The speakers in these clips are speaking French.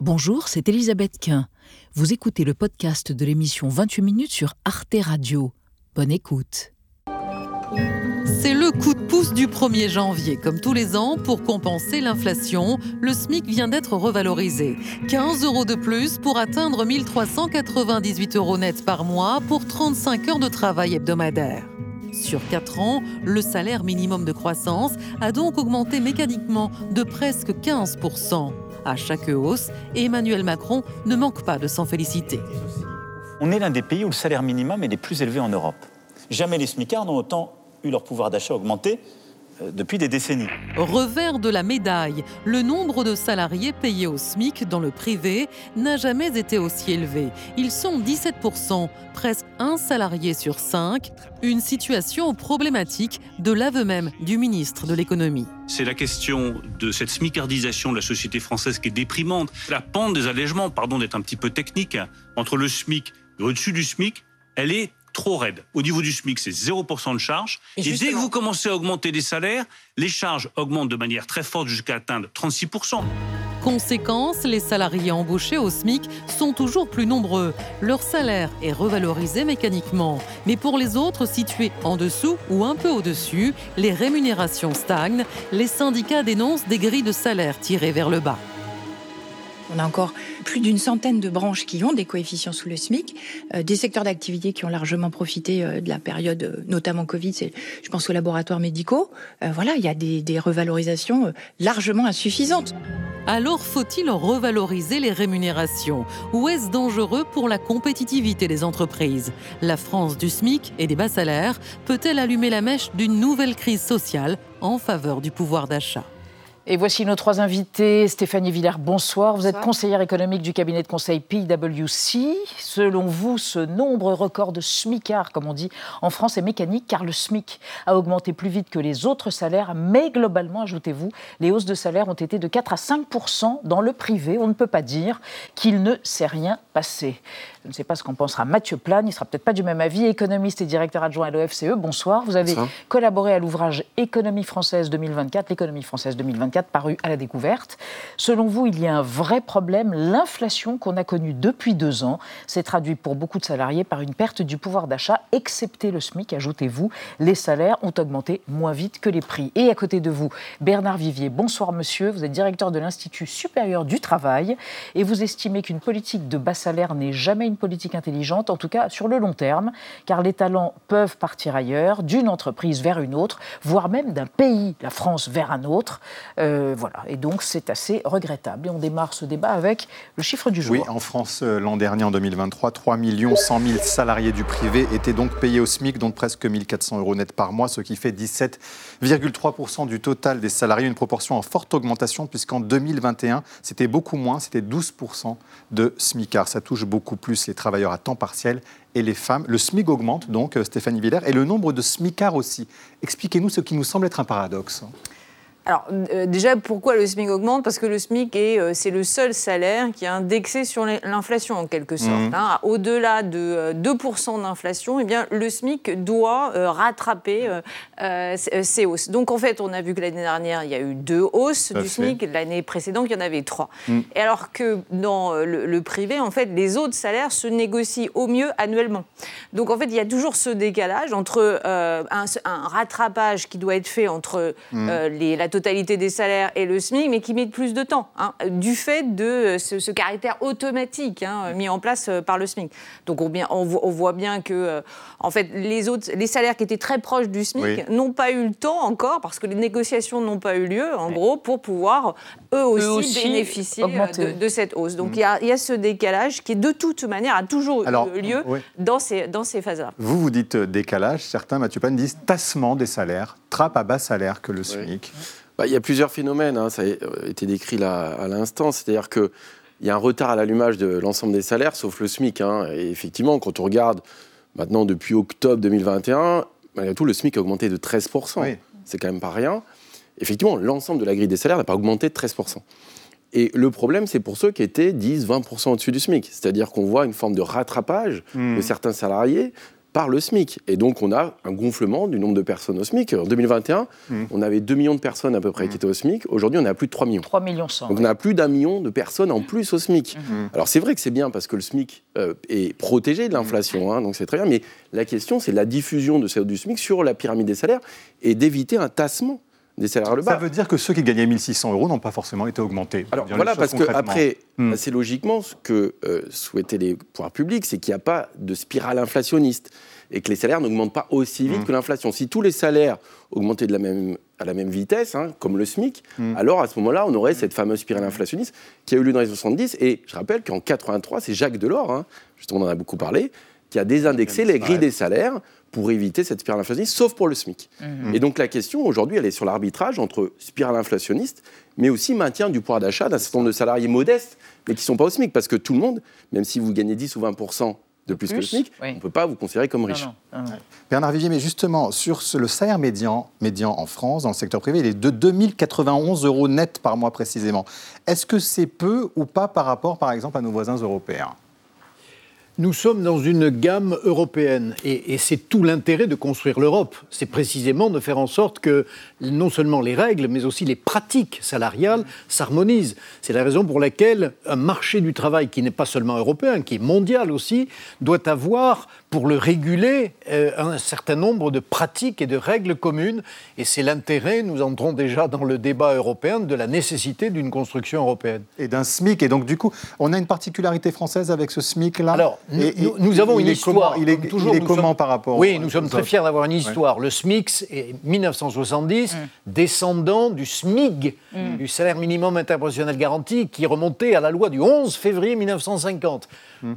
Bonjour, c'est Elisabeth Quint. Vous écoutez le podcast de l'émission 28 minutes sur Arte Radio. Bonne écoute. C'est le coup de pouce du 1er janvier. Comme tous les ans, pour compenser l'inflation, le SMIC vient d'être revalorisé. 15 euros de plus pour atteindre 1398 euros net par mois pour 35 heures de travail hebdomadaire. Sur 4 ans, le salaire minimum de croissance a donc augmenté mécaniquement de presque 15%. À chaque hausse, Emmanuel Macron ne manque pas de s'en féliciter. On est l'un des pays où le salaire minimum est les plus élevés en Europe. Jamais les smicards n'ont autant eu leur pouvoir d'achat augmenté depuis des décennies. Revers de la médaille, le nombre de salariés payés au SMIC dans le privé n'a jamais été aussi élevé. Ils sont 17%, presque un salarié sur cinq, une situation problématique de l'aveu même du ministre de l'économie. C'est la question de cette smicardisation de la société française qui est déprimante. La pente des allègements, pardon d'être un petit peu technique, entre le SMIC et au-dessus du SMIC, elle est trop raide. Au niveau du SMIC, c'est 0% de charge. Et, dès que vous commencez à augmenter les salaires, les charges augmentent de manière très forte jusqu'à atteindre 36%. Conséquence, les salariés embauchés au SMIC sont toujours plus nombreux. Leur salaire est revalorisé mécaniquement. Mais pour les autres situés en dessous ou un peu au-dessus, les rémunérations stagnent. Les syndicats dénoncent des grilles de salaire tirées vers le bas. On a encore plus d'une centaine de branches qui ont des coefficients sous le SMIC, euh, des secteurs d'activité qui ont largement profité euh, de la période, euh, notamment Covid, je pense aux laboratoires médicaux. voilà, il y a des revalorisations largement insuffisantes. Alors faut-il revaloriser les rémunérations? Ou est-ce dangereux pour la compétitivité des entreprises? La France du SMIC et des bas salaires peut-elle allumer la mèche d'une nouvelle crise sociale en faveur du pouvoir d'achat? Et voici nos trois invités. Stéphanie Villers, bonsoir. Vous êtes conseillère économique du cabinet de conseil PwC. Selon vous, ce nombre record de SMICards, comme on dit en France, est mécanique car le SMIC a augmenté plus vite que les autres salaires. Mais globalement, ajoutez-vous, les hausses de salaire ont été de 4 à 5 dans le privé. On ne peut pas dire qu'il ne s'est rien passé. Je ne sais pas ce qu'en pensera Mathieu Plane, il ne sera peut-être pas du même avis, économiste et directeur adjoint à l'OFCE. Bonsoir. Vous avez collaboré à l'ouvrage Économie française 2024, l'économie française 2024, paru à la découverte. Selon vous, il y a un vrai problème. L'inflation qu'on a connue depuis deux ans s'est traduite pour beaucoup de salariés par une perte du pouvoir d'achat, excepté le SMIC, ajoutez-vous. Les salaires ont augmenté moins vite que les prix. Et à côté de vous, Bernard Vivier. Bonsoir, monsieur. Vous êtes directeur de l'Institut supérieur du travail et vous estimez qu'une politique de bas salaire n'est jamais une politique intelligente, en tout cas sur le long terme, car les talents peuvent partir ailleurs, d'une entreprise vers une autre, voire même d'un pays, la France, vers un autre. Euh, voilà, et donc c'est assez regrettable. Et on démarre ce débat avec le chiffre du jour. Oui, en France, euh, l'an dernier, en 2023, 3 100 000 salariés du privé étaient donc payés au SMIC, dont presque 1400 euros net par mois, ce qui fait 17,3% du total des salariés, une proportion en forte augmentation, puisqu'en 2021, c'était beaucoup moins, c'était 12% de SMICards. Ça touche beaucoup plus les travailleurs à temps partiel et les femmes. Le SMIC augmente donc, euh, Stéphanie Villers, et le nombre de SMICards aussi. Expliquez-nous ce qui nous semble être un paradoxe. Alors euh, déjà, pourquoi le SMIC augmente? Parce que le SMIC est, euh, c'est le seul salaire qui est indexé sur l'inflation en quelque sorte. Mhm. Hein. Au-delà de 2% d'inflation, eh bien le SMIC doit rattraper ces hausses. Donc en fait, on a vu que l'année dernière, il y a eu deux hausses du SMIC. L'année précédente, il y en avait trois. Mhm. Et alors que dans le, privé, en fait, les autres salaires se négocient au mieux annuellement. Donc en fait, il y a toujours ce décalage entre un, rattrapage qui doit être fait entre mhm. les, la totalité des salaires et le SMIC, mais qui met plus de temps, hein, du fait de ce, caractère automatique hein, mis en place euh, par le SMIC. Donc on, on, voit bien que, euh, en fait, les, autres, les salaires qui étaient très proches du SMIC n'ont pas eu le temps encore, parce que les négociations n'ont pas eu lieu, en gros, pour pouvoir eux aussi, bénéficier euh, de, cette hausse. Donc mm. il y, a ce décalage qui, de toute manière, a toujours eu lieu dans ces, dans ces phases-là. Vous, vous dites décalage, certains, Mathieu Pan, disent tassement des salaires, trappe à bas salaire que le SMIC. Bah, il y a plusieurs phénomènes, hein, ça a été décrit là à l'instant, c'est-à-dire qu'il y a un retard à l'allumage de l'ensemble des salaires, sauf le SMIC. Hein. Et effectivement, quand on regarde maintenant depuis octobre 2021, malgré tout, le SMIC a augmenté de 13%. C'est quand même pas rien. Effectivement, l'ensemble de la grille des salaires n'a pas augmenté de 13%. Et le problème, c'est pour ceux qui étaient 10-20% au-dessus du SMIC. C'est-à-dire qu'on voit une forme de rattrapage hmm. de certains salariés par le SMIC. Et donc, on a un gonflement du nombre de personnes au SMIC. En 2021, Mmh. on avait 2 millions de personnes à peu près qui étaient au SMIC. Aujourd'hui, on est à plus de 3 millions. 3 millions 100. Donc, on a plus d'un million de personnes en plus au SMIC. Mmh. Alors, c'est vrai que c'est bien parce que le SMIC euh, est protégé de l'inflation, hein, donc c'est très bien. Mais la question, c'est la diffusion de ce- du SMIC sur la pyramide des salaires et d'éviter un tassement des salaires le Ça bas. veut dire que ceux qui gagnaient 1600 euros n'ont pas forcément été augmentés. Alors voilà, parce que après, Hmm. assez logiquement, ce que euh, souhaitaient les pouvoirs publics, c'est qu'il n'y a pas de spirale inflationniste et que les salaires n'augmentent pas aussi vite Hmm. que l'inflation. Si tous les salaires augmentaient de la même, à la même vitesse, hein, comme le SMIC, Hmm. alors à ce moment-là, on aurait cette fameuse spirale inflationniste qui a eu lieu dans les 70. Et je rappelle qu'en 83, c'est Jacques Delors, hein, justement on en a beaucoup parlé, qui a désindexé les grilles des salaires pour éviter cette spirale inflationniste, sauf pour le SMIC. Et donc la question aujourd'hui, elle est sur l'arbitrage entre spirale inflationniste, mais aussi maintien du pouvoir d'achat d'un certain nombre de salariés modestes, mais qui ne sont pas au SMIC, parce que tout le monde, même si vous gagnez 10 ou 20 de plus, que le SMIC, oui. on ne peut pas vous considérer comme Non, riche. non, non, non. Bernard Vivier, mais justement, sur ce- le salaire médian, médian en France, dans le secteur privé, il est de 2091 euros net par mois précisément. Est-ce que c'est peu ou pas par rapport, par exemple, à nos voisins européens? Nous sommes dans une gamme européenne et, c'est tout l'intérêt de construire l'Europe. C'est précisément de faire en sorte que non seulement les règles, mais aussi les pratiques salariales s'harmonisent. C'est la raison pour laquelle un marché du travail qui n'est pas seulement européen, qui est mondial aussi, doit avoir, pour le réguler, euh, un certain nombre de pratiques et de règles communes. Et c'est l'intérêt, nous entrons déjà dans le débat européen, de la nécessité d'une construction européenne. Et d'un SMIC. Et donc, du coup, on a une particularité française avec ce SMIC-là Alors, nous, Et- avons une est comment- histoire. il est, toujours, il est comment sommes- par rapport Oui, nous sommes très fiers d'avoir une histoire. Le SMIC, c'est 1970, descendant du SMIG, du salaire minimum interprofessionnel garanti, qui remontait à la loi du 11 février 1950.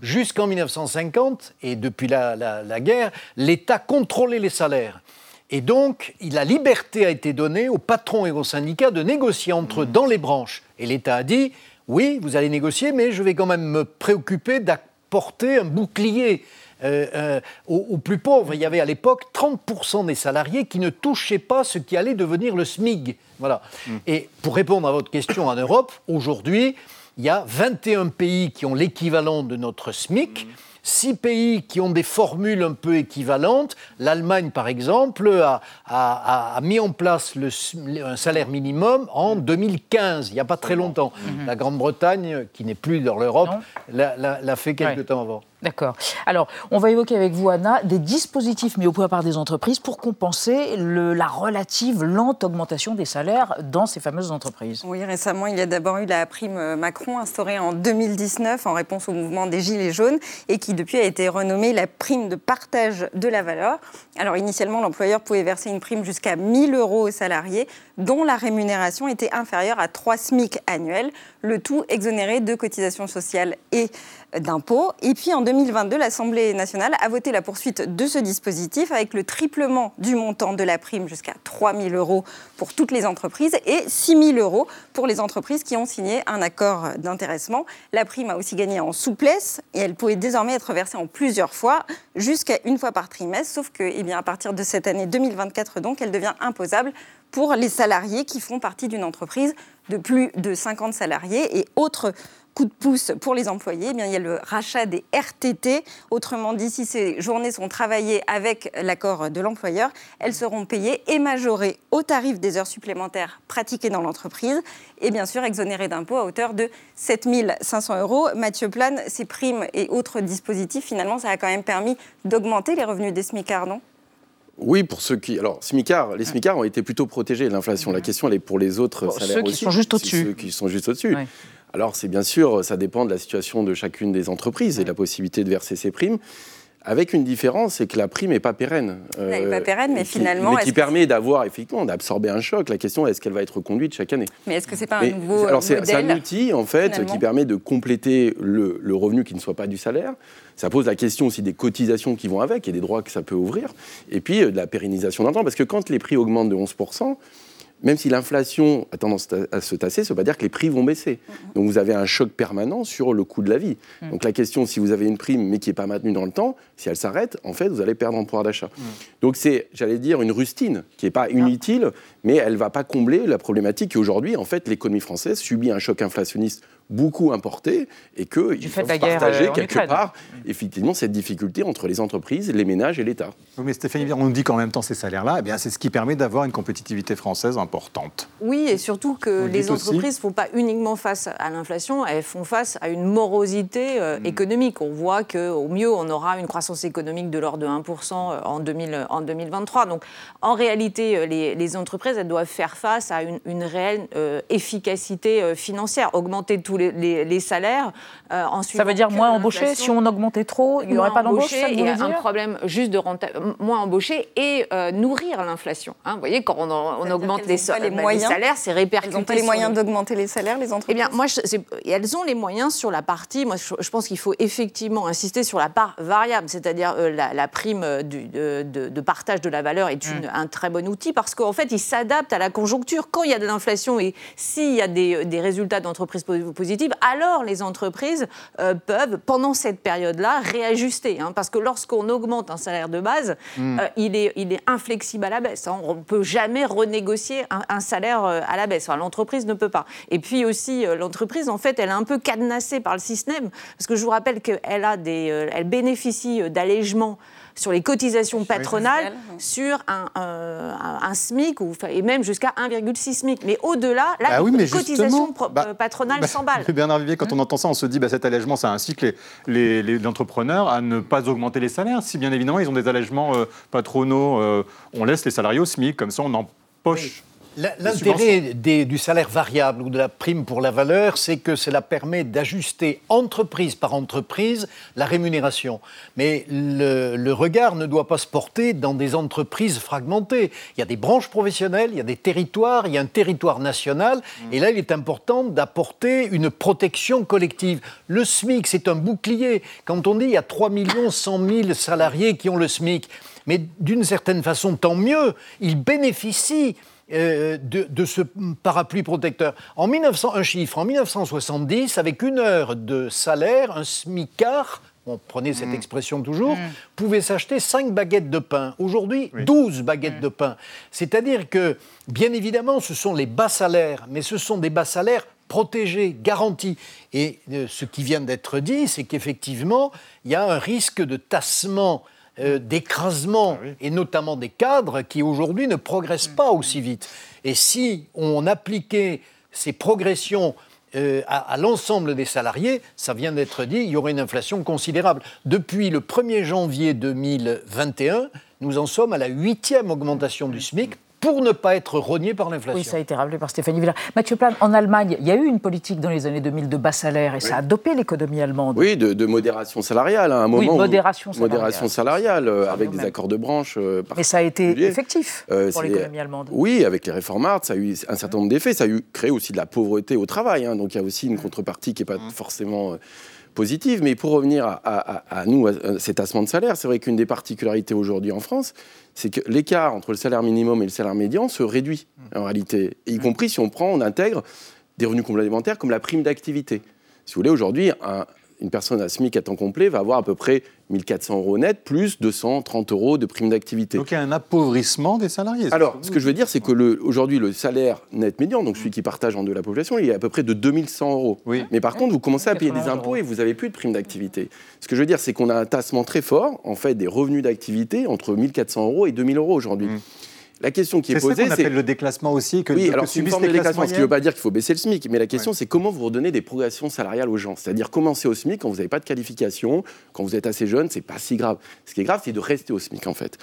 Jusqu'en 1950, et depuis la, guerre, l'État contrôlait les salaires. Et donc, la liberté a été donnée aux patrons et aux syndicats de négocier entre eux dans les branches. Et l'État a dit, oui, vous allez négocier, mais je vais quand même me préoccuper d'apporter un bouclier euh, euh, aux, aux plus pauvres. Il y avait à l'époque 30% des salariés qui ne touchaient pas ce qui allait devenir le SMIG. Voilà. Et pour répondre à votre question en Europe, aujourd'hui, il y a 21 pays qui ont l'équivalent de notre SMIC. Six pays qui ont des formules un peu équivalentes. L'Allemagne, par exemple, a, a- a- a mis en place le un salaire minimum en 2015, il n'y a pas très longtemps. La Grande-Bretagne, qui n'est plus dans l'Europe, l'a- fait quelque Ouais. temps avant. D'accord. Alors, on va évoquer avec vous, Anna, des dispositifs mis au point par des entreprises pour compenser le- la relative lente augmentation des salaires dans ces fameuses entreprises. Oui, récemment, il y a d'abord eu la prime Macron instaurée en 2019 en réponse au mouvement des Gilets jaunes et qui depuis a été renommée la prime de partage de la valeur. Alors initialement, l'employeur pouvait verser une prime jusqu'à 1000 euros aux salariés dont la rémunération était inférieure à 3 SMIC annuels, le tout exonéré de cotisations sociales et d'impôts. Et puis en 2022, l'Assemblée nationale a voté la poursuite de ce dispositif avec le triplement du montant de la prime jusqu'à 3 000 euros pour toutes les entreprises et 6 000 euros pour les entreprises qui ont signé un accord d'intéressement. La prime a aussi gagné en souplesse et elle pouvait désormais être versée en plusieurs fois, jusqu'à une fois par trimestre, sauf que eh à partir de cette année 2024, donc, elle devient imposable pour les salariés qui font partie d'une entreprise de plus de 50 salariés et autres coup de pouce pour les employés, eh bien, il y a le rachat des RTT. Autrement dit, si ces journées sont travaillées avec l'accord de l'employeur, elles seront payées et majorées au tarif des heures supplémentaires pratiquées dans l'entreprise et bien sûr exonérées d'impôts à hauteur de 7 500 euros. Mathieu Plane, ces primes et autres dispositifs, finalement, ça a quand même permis d'augmenter les revenus des SMICARds, non? Oui, pour ceux qui. Alors, SMICAR, les SMICAR ont été plutôt protégés de l'inflation. La question, elle est pour les autres Pour salaires ceux qui aussi. sont juste au-dessus. Ceux qui sont juste au-dessus. Alors, c'est bien sûr, ça dépend de la situation de chacune des entreprises et de la possibilité de verser ces primes. Avec une différence, c'est que la prime n'est pas pérenne. Elle n'est pas pérenne, mais qui- finalement, Mais qui permet d'avoir, effectivement, d'absorber un choc. La question, est-ce qu'elle va être reconduite chaque année? Mais est-ce que c'est pas un nouveau euh, alors c'est un outil en fait finalement? qui permet de compléter le, le revenu qui ne soit pas du salaire. Ça pose la question aussi des cotisations qui vont avec et des droits que ça peut ouvrir. Et puis euh, de la pérennisation d'un temps. Parce que quand les prix augmentent de 11%, même si l'inflation a tendance à se tasser, ça ne veut pas dire que les prix vont baisser. Donc vous avez un choc permanent sur le coût de la vie. Donc la question, si vous avez une prime mais qui n'est pas maintenue dans le temps, si elle s'arrête, en fait, vous allez perdre en pouvoir d'achat. Donc c'est, j'allais dire, une rustine qui n'est pas inutile, mais elle ne va pas combler la problématique qu'aujourd'hui, en fait, l'économie française subit un choc inflationniste beaucoup importé et qu'ils faut partager euh, quelque part effectivement cette difficulté entre les entreprises, les ménages et l'État. Oui, mais Stéphanie on nous dit qu'en même temps, ces salaires-là, eh bien, c'est ce qui permet d'avoir une compétitivité française importante. Oui, et surtout que Vous les entreprises ne font pas uniquement face à l'inflation, elles font face à une morosité euh, Hmm. économique. On voit qu'au mieux, on aura une croissance économique de l'ordre de 1% en, 2000 en 2023. Donc, en réalité, euh, les, les entreprises, elles doivent faire face à une, une réelle euh, efficacité euh, financière, augmenter tous les, les- les salaires. euh, en Ça veut dire moins embauché l'inflation. Si on augmentait trop, il n'y aurait pas d'embauche embauchés et voulez un problème juste de moins embauché et euh, nourrir l'inflation. hein. vous voyez, quand on, augmente les, ont pas so- les bah, moyens. salaires, c'est répercuté Elles n'ont pas les moyens d'augmenter les salaires, les entreprises eh bien, moi, je- elles ont les moyens sur la partie. Moi, je, je pense qu'il faut effectivement insister sur la part variable, c'est-à-dire euh, la, la prime du- de, de- de partage de la valeur est une- un très bon outil parce qu'en fait, il s'adapte à la conjoncture. Quand il y a de l'inflation et s'il y a des, des résultats d'entreprises po- alors les entreprises euh, peuvent, pendant cette période-là, réajuster. hein. parce que lorsqu'on augmente un salaire de base, euh, il, est, il est inflexible à la baisse. hein. On ne peut jamais renégocier un, un salaire euh, à la baisse. Enfin, l'entreprise ne peut pas. Et puis aussi, l'entreprise, en fait, elle est un peu cadenassée par le système. Parce que je vous rappelle qu'elle a des, elle bénéficie d'allègements sur les cotisations patronales oui. sur un, euh, un- un SMIC ou, et même jusqu'à 1,6 SMIC. Mais au-delà, là, Bah oui, mais les cotisations justement, pro- bah, euh, patronales Bah, s'emballent. Bernard Vivier, quand on entend ça, on se dit bah, cet allègement, ça incite les, les, les entrepreneurs à ne pas augmenter les salaires. Si bien évidemment ils ont des allègements euh, patronaux, euh, on laisse les salariés au SMIC, comme ça on empoche. Les L'intérêt du salaire variable ou de la prime pour la valeur, c'est que cela permet d'ajuster entreprise par entreprise la rémunération. Mais le, le regard ne doit pas se porter dans des entreprises fragmentées. Il y a des branches professionnelles, il y a des territoires, il y a un territoire national. Et là, il est important d'apporter une protection collective. Le SMIC, c'est un bouclier. Quand on dit il y a 3 100 000 salariés qui ont le SMIC, mais d'une certaine façon, tant mieux, ils bénéficient euh, de, de ce parapluie protecteur. En 1900, un chiffre, en 1970, avec une heure de salaire, un smicard, on prenait cette expression toujours, pouvait s'acheter 5 baguettes de pain. Aujourd'hui, 12 baguettes de pain. C'est-à-dire que, bien évidemment, ce sont les bas salaires, mais ce sont des bas salaires protégés, garantis. Et euh, ce qui vient d'être dit, c'est qu'effectivement, il y a un risque de tassement euh, d'écrasement, et notamment des cadres qui aujourd'hui ne progressent pas aussi vite. Et si on appliquait ces progressions euh, à, à l'ensemble des salariés, ça vient d'être dit, il y aurait une inflation considérable. Depuis le 1er janvier 2021, nous en sommes à la huitième augmentation du SMIC pour ne pas être rogné par l'inflation. Oui, ça a été rappelé par Stéphanie Villard. Mathieu Plan, en Allemagne, il y a eu une politique dans les années 2000 de bas salaire et ça a dopé l'économie allemande. Oui, de, de modération salariale à un Oui, moment. où- modération salariale. modération salariale, euh, avec des même. accords de branche. euh, Mais ça a été effectif Euh, pour l'économie allemande. Oui, avec les réformards, ça a eu un certain nombre d'effets. Ça a eu créé aussi de la pauvreté au travail. hein. donc il y a aussi une contrepartie qui n'est pas forcément euh, positive. Mais pour revenir à, à- à nous, à cet tassement de salaire, c'est vrai qu'une des particularités aujourd'hui en France, c'est que l'écart entre le salaire minimum et le salaire médian se réduit en réalité. Y compris si on prend, on intègre des revenus complémentaires comme la prime d'activité. Si vous voulez, aujourd'hui, un- une personne à SMIC à temps complet va avoir à peu près 1400 euros net, plus 230 euros de prime d'activité. Donc il y a un appauvrissement des salariés. Alors, ce que je veux dire, c'est que le- aujourd'hui, le salaire net médian, donc celui qui partage en deux la population, il est à peu près de 2100 euros. Oui. Mais par contre, vous commencez à payer des 91 impôts et vous n'avez plus de prime d'activité. Ce que je veux dire, c'est qu'on a un tassement très fort, en fait, des revenus d'activité entre 1400 euros et 2000 euros aujourd'hui. La question qui est, posée, c'est appelle le déclassement aussi, que, oui, que alors c'est une forme de déclassement, ce qui ne veut pas dire qu'il faut baisser le SMIC, mais la question c'est comment vous redonnez des progressions salariales aux gens? C'est-à-dire commencer au SMIC quand vous n'avez pas de qualification, quand vous êtes assez jeune, c'est pas si grave. Ce qui est grave, c'est de rester au SMIC en fait.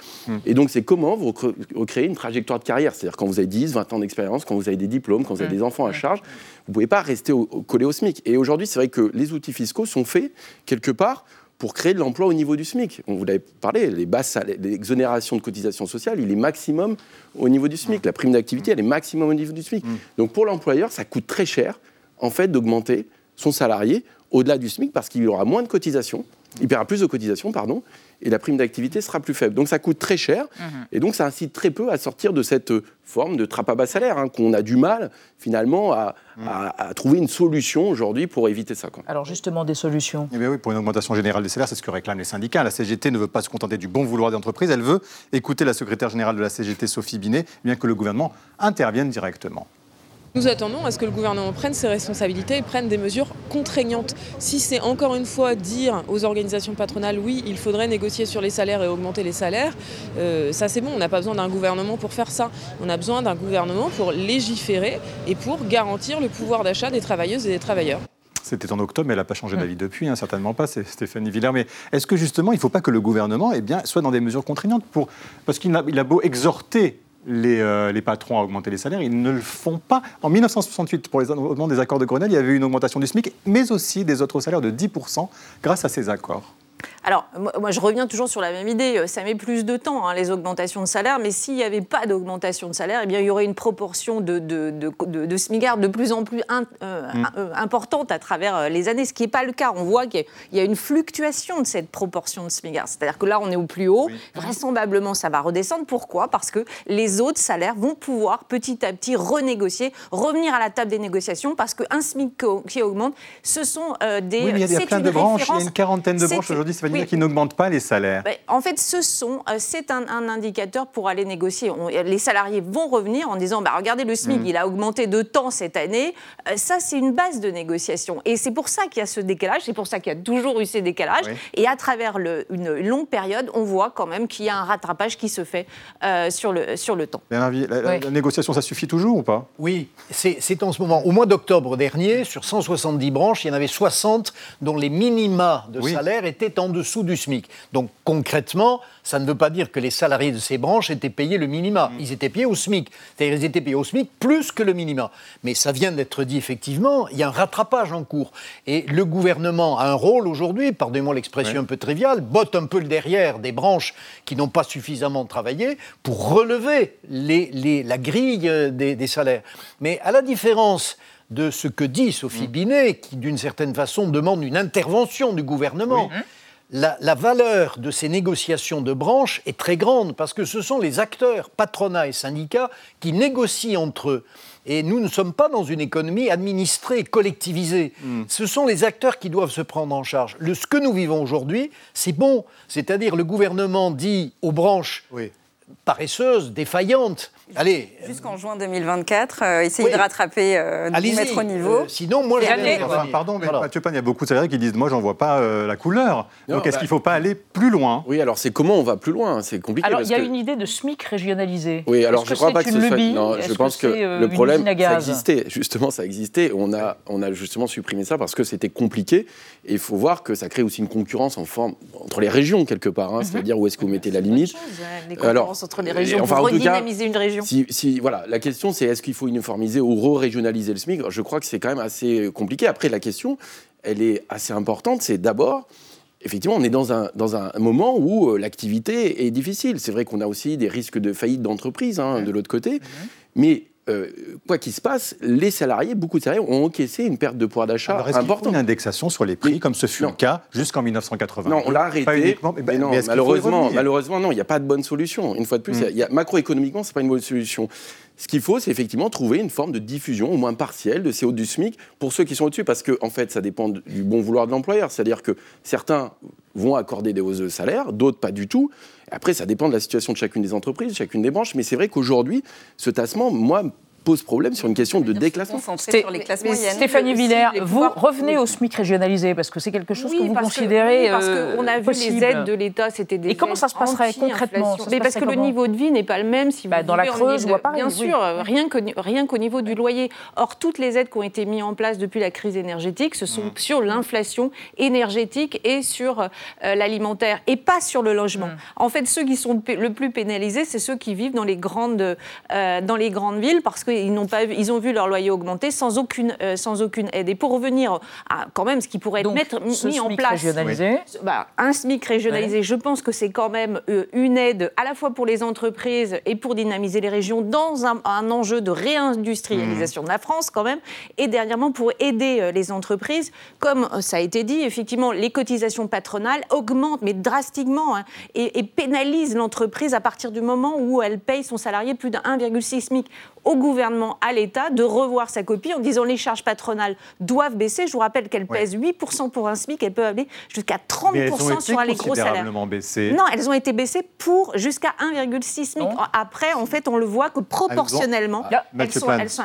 Et donc c'est comment vous recréez une trajectoire de carrière? C'est-à-dire quand vous avez 10, 20 ans d'expérience, quand vous avez des diplômes, quand vous avez des enfants à charge, vous ne pouvez pas rester au- au- collé au SMIC. Et aujourd'hui, c'est vrai que les outils fiscaux sont faits quelque part pour créer de l'emploi au niveau du SMIC. On vous l'avez parlé, les basses l'exonération de cotisations sociales, il est maximum au niveau du SMIC. La prime d'activité, elle est maximum au niveau du SMIC. Donc pour l'employeur, ça coûte très cher, en fait, d'augmenter son salarié au-delà du SMIC parce qu'il aura moins de cotisations, il paiera plus de cotisations, pardon, et la prime d'activité sera plus faible. Donc ça coûte très cher, et donc ça incite très peu à sortir de cette euh, forme de trappe à bas salaire, hein, qu'on a du mal finalement à, à- à trouver une solution aujourd'hui pour éviter ça. quoi. Alors justement, des solutions. Eh bien oui, pour une augmentation générale des salaires, c'est ce que réclament les syndicats. La CGT ne veut pas se contenter du bon vouloir des entreprises, elle veut écouter la secrétaire générale de la CGT, Sophie Binet, bien que le gouvernement intervienne directement. Nous attendons à ce que le gouvernement prenne ses responsabilités et prenne des mesures contraignantes. Si c'est encore une fois dire aux organisations patronales oui, il faudrait négocier sur les salaires et augmenter les salaires, euh, ça c'est bon, on n'a pas besoin d'un gouvernement pour faire ça. On a besoin d'un gouvernement pour légiférer et pour garantir le pouvoir d'achat des travailleuses et des travailleurs. C'était en octobre, mais elle n'a pas changé d'avis depuis, hein, certainement pas, c'est Stéphanie Villers. Mais est-ce que justement, il ne faut pas que le gouvernement eh bien, soit dans des mesures contraignantes pour... Parce qu'il a, a beau exhorter euh, les, patrons à augmenter les salaires, ils ne le font pas. En 1968, pour les des accords de Grenelle, il y avait eu une augmentation du SMIC, mais aussi des autres salaires de 10% grâce à ces accords. Alors, moi, je reviens toujours sur la même idée. Euh, ça met plus de temps, hein, les augmentations de salaire, mais s'il n'y avait pas d'augmentation de salaire, eh bien, il y aurait une proportion de, de, de, de, smigards de plus en plus euh, mm. euh, importante à travers les années, ce qui n'est pas le cas. On voit qu'il y a une fluctuation de cette proportion de smigards. C'est-à-dire que là, on est au plus haut. Vraisemblablement, ça va redescendre. Pourquoi? Parce que les autres salaires vont pouvoir petit à petit renégocier, revenir à la table des négociations, parce qu'un SMIC qui augmente, ce sont des... Oui, mais il y a, plein de branches, il y a une quarantaine de branches aujourd'hui, qui n'augmentent pas les salaires. Ben, en fait, ce sont, euh, c'est un, indicateur pour aller négocier. les salariés vont revenir en disant, bah, regardez, le SMIC, mm. il a augmenté de temps cette année. Euh, ça, c'est une base de négociation. Et c'est pour ça qu'il y a ce décalage, c'est pour ça qu'il y a toujours eu ces décalages. Et à travers une longue période, on voit quand même qu'il y a un rattrapage qui se fait euh, sur, le, sur le temps. la, la, négociation, ça suffit toujours ou pas? Oui, c'est en ce moment. Au mois d'octobre dernier, sur 170 branches, il y en avait 60 dont les minima de salaire étaient en dessous dessous du SMIC. Donc concrètement, ça ne veut pas dire que les salariés de ces branches étaient payés le minima. Mm. Ils étaient payés au SMIC. C'est-à-dire ils étaient payés au SMIC plus que le minima. Mais ça vient d'être dit effectivement, il y a un rattrapage en cours. Et le gouvernement a un rôle aujourd'hui, pardonnez-moi l'expression un peu triviale, botte un peu le derrière des branches qui n'ont pas suffisamment travaillé pour relever les, la grille des, des salaires. Mais à la différence de ce que dit Sophie mm. Binet, qui d'une certaine façon demande une intervention du gouvernement la, valeur de ces négociations de branches est très grande parce que ce sont les acteurs, patronat et syndicats, qui négocient entre eux. Et nous ne sommes pas dans une économie administrée, collectivisée. Hmm. Ce sont les acteurs qui doivent se prendre en charge. Le, ce que nous vivons aujourd'hui, c'est bon. C'est-à-dire le gouvernement dit aux branches paresseuses, défaillantes, Allez. Jusqu'en juin 2024, euh, essayer de rattraper, euh, de mettre au niveau. Euh, sinon, moi, je enfin, pardon, mais Mathieu Pan, il y a beaucoup de salariés qui disent Moi, j'en vois pas la couleur. Donc, est-ce bah qu'il ne faut pas aller plus loin? Oui, alors c'est comment on va plus loin? C'est compliqué. Alors, il y a une idée de SMIC régionalisé. Oui, alors je ne crois pas que ce soit. Non, je pense que, le problème, ça existait. Justement, ça existait. On a, on a justement supprimé ça parce que c'était compliqué. Et il faut voir que ça crée aussi une concurrence en forme entre les régions, quelque part. Hein, mhm. C'est-à-dire où est-ce que vous mettez la limite. Des concurrences entre les régions pour redynamiser une région. Si, voilà, la question c'est est-ce qu'il faut uniformiser ou re-régionaliser le SMIC? Je crois que c'est quand même assez compliqué. Après, la question, elle est assez importante. C'est d'abord, effectivement, on est dans un, dans un moment où euh, l'activité est difficile. C'est vrai qu'on a aussi des risques de faillite d'entreprise hein, de l'autre côté. Mais quoi qu'il se passe, les salariés, beaucoup de salariés ont encaissé une perte de pouvoir d'achat importante. une indexation sur les prix, comme ce fut le cas jusqu'en 1980 Non, on l'a arrêté. Mais, non, malheureusement, malheureusement, non, il n'y a pas de bonne solution. Une fois de plus, mm. y a, macroéconomiquement, ce n'est pas une bonne solution. Ce qu'il faut, c'est effectivement trouver une forme de diffusion, au moins partielle, de ces hausses du SMIC pour ceux qui sont au-dessus, parce que, en fait, ça dépend du bon vouloir de l'employeur. C'est-à-dire que certains vont accorder des hausses de salaire, d'autres pas du tout. Après, ça dépend de la situation de chacune des entreprises, chacune des branches, mais c'est vrai qu'aujourd'hui, ce tassement, moi, pose problème sur une question de déclassement. Sur les classes moyennes. Stéphanie Villers, vous revenez au SMIC régionalisé parce que c'est quelque chose que vous considérez que, oui, parce qu'on a vu les aides de l'État, c'était des Et comment ça se passerait concrètement? Mais parce que le niveau de vie n'est pas le même si bah, dans la Creuse ou à Paris. Bien sûr, rien qu'au rien qu'au niveau du loyer. Or, toutes les aides qui ont été mises en place depuis la crise énergétique, ce sont mmh. sur l'inflation énergétique et sur euh, l'alimentaire et pas sur le logement. Mmh. En fait, ceux qui sont le plus pénalisés, c'est ceux qui vivent dans les grandes, euh, dans les grandes villes parce que ils, n'ont pas, ils ont vu leur loyer augmenter sans aucune, euh, sans aucune aide. Et pour revenir à quand même ce qui pourrait être mis en place. Régionalisé. Bah, un SMIC régionalisé, je pense que c'est quand même euh, une aide à la fois pour les entreprises et pour dynamiser les régions dans un, enjeu de réindustrialisation de la France quand même. Et dernièrement pour aider euh, les entreprises, comme ça a été dit, effectivement, les cotisations patronales augmentent, mais drastiquement, hein, et, et pénalisent l'entreprise à partir du moment où elle paye son salarié plus de 1,6 SMIC au gouvernement à l'État de revoir sa copie en disant les charges patronales doivent baisser. Je vous rappelle qu'elles pèsent 8% pour un SMIC, elles peuvent aller jusqu'à 30% sur les gros salaires. Baissées. Non, elles ont été baissées pour jusqu'à 1,6 SMIC. Après, en fait, on le voit que proportionnellement, elles,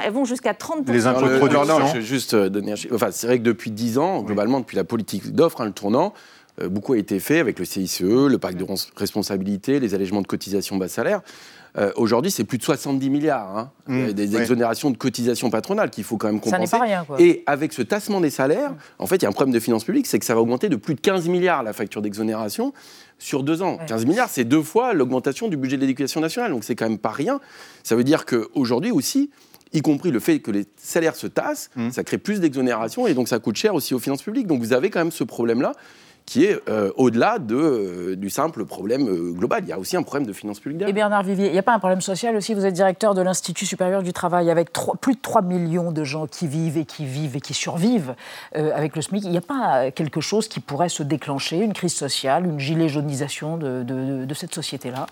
elles, vont jusqu'à 30%. Les impôts de production. je vais juste euh, donner un Enfin, c'est vrai que depuis 10 ans, globalement, depuis la politique d'offre, hein, le tournant, euh, beaucoup a été fait avec le CICE, le pacte de responsabilité, les allègements de cotisations bas salaire. Euh, aujourd'hui, c'est plus de 70 milliards hein, mmh. euh, des exonérations de cotisations patronales qu'il faut quand même compenser. Ça n'est pas rien. Quoi. Et avec ce tassement des salaires, mmh. en fait, il y a un problème de finances publiques, c'est que ça va augmenter de plus de 15 milliards la facture d'exonération sur deux ans. 15 milliards, c'est deux fois l'augmentation du budget de l'éducation nationale. Donc c'est quand même pas rien. Ça veut dire qu'aujourd'hui aussi, y compris le fait que les salaires se tassent, mmh. ça crée plus d'exonération et donc ça coûte cher aussi aux finances publiques. Donc vous avez quand même ce problème-là qui est euh, au-delà de, euh, du simple problème euh, global. Il y a aussi un problème de finances publiques. Et Bernard Vivier, il n'y a pas un problème social aussi? Vous êtes directeur de l'Institut supérieur du travail, avec plus de 3 millions de gens qui vivent et qui vivent et qui survivent avec le SMIC. Il n'y a pas quelque chose qui pourrait se déclencher, une crise sociale, une gilet jaunisation de cette société-là?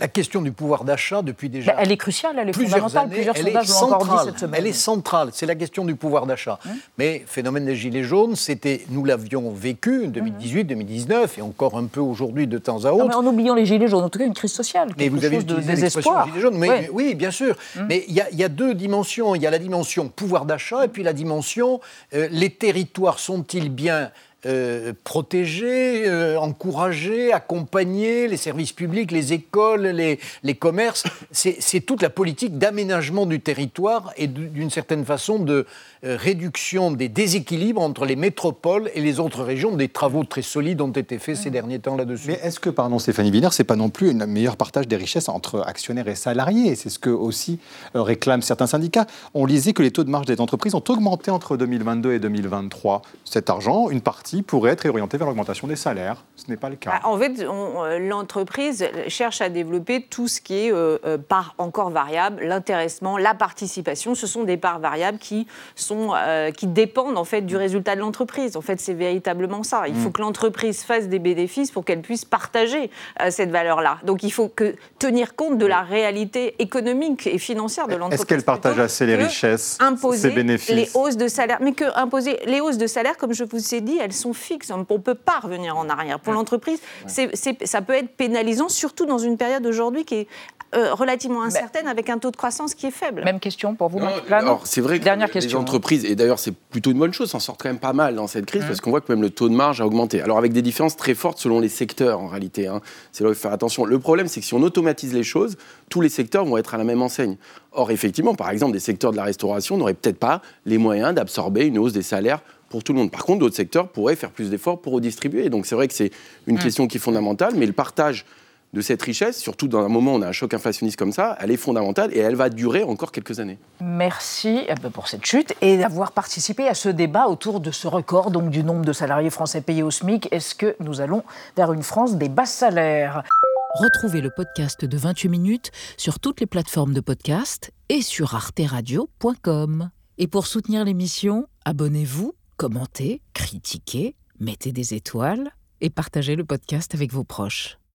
La question du pouvoir d'achat depuis déjà. elle est cruciale, elle est fondamentale. Plusieurs elle encore dit cette semaine. Elle est centrale, c'est la question du pouvoir d'achat. Hein Mais phénomène des gilets jaunes, c'était, nous l'avions vécu en 2018, 2019 et encore un peu aujourd'hui de temps à autre. mais en oubliant les gilets jaunes, en tout cas une crise sociale. Mais vous avez de désespoir. Gilets jaunes, mais, oui, bien sûr. Hum. Mais il y, a deux dimensions. Il y a la dimension pouvoir d'achat et puis la dimension euh, les territoires sont-ils bien euh, protéger, euh, encourager, accompagner les services publics, les écoles, les, les commerces. C'est toute la politique d'aménagement du territoire et d'une certaine façon de euh, réduction des déséquilibres entre les métropoles et les autres régions. Des travaux très solides ont été faits ces derniers temps là-dessus. Mais est-ce que, pardon Stéphanie Wiener, c'est pas non plus un meilleur partage des richesses entre actionnaires et salariés? C'est ce que aussi réclament certains syndicats. On lisait que les taux de marge des entreprises ont augmenté entre 2022 et 2023. Cet argent, une partie pourrait être orienté vers l'augmentation des salaires. Ce n'est pas le cas. Bah, en fait, euh, l'entreprise cherche à développer tout ce qui est euh, euh, part encore variable, l'intéressement, la participation. Ce sont des parts variables qui, sont, qui dépendent en fait du résultat de l'entreprise. En fait, c'est véritablement ça. Il faut mm. que l'entreprise fasse des bénéfices pour qu'elle puisse partager cette valeur-là. Donc, il faut que tenir compte de la réalité économique et financière de l'entreprise. Est-ce qu'elle partage assez les richesses, imposer ses bénéfices les hausses de salaire Mais que imposer les hausses de salaire, comme je vous ai dit, elles sont fixe. On ne peut pas revenir en arrière. Pour l'entreprise, ça peut être pénalisant, surtout dans une période aujourd'hui qui est euh, relativement incertaine avec un taux de croissance qui est faible. Même question pour vous, Alors, c'est vrai que Dernière les entreprises, et d'ailleurs c'est plutôt une bonne chose, s'en sortent quand même pas mal dans cette crise, mmh. parce qu'on voit que même le taux de marge a augmenté. Alors avec des différences très fortes selon les secteurs en réalité. Hein. C'est là où il faut faire attention. Le problème, c'est que si on automatise les choses, tous les secteurs vont être à la même enseigne. Or, effectivement, par exemple, des secteurs de la restauration n'auraient peut-être pas les moyens d'absorber une hausse des salaires pour tout le monde. Par contre, d'autres secteurs pourraient faire plus d'efforts pour redistribuer. Donc c'est vrai que c'est une mmh. question qui est fondamentale, mais le partage de cette richesse, surtout dans un moment où on a un choc inflationniste comme ça, elle est fondamentale et elle va durer encore quelques années. Merci eh ben, pour cette chute et d'avoir participé à ce débat autour de ce record donc du nombre de salariés français payés au SMIC. Est-ce que nous allons vers une France des bas salaires? Retrouvez le podcast de 28 minutes sur toutes les plateformes de podcast et sur arteradio.com. Et pour soutenir l'émission, abonnez-vous commentez, critiquez, mettez des étoiles et partagez le podcast avec vos proches.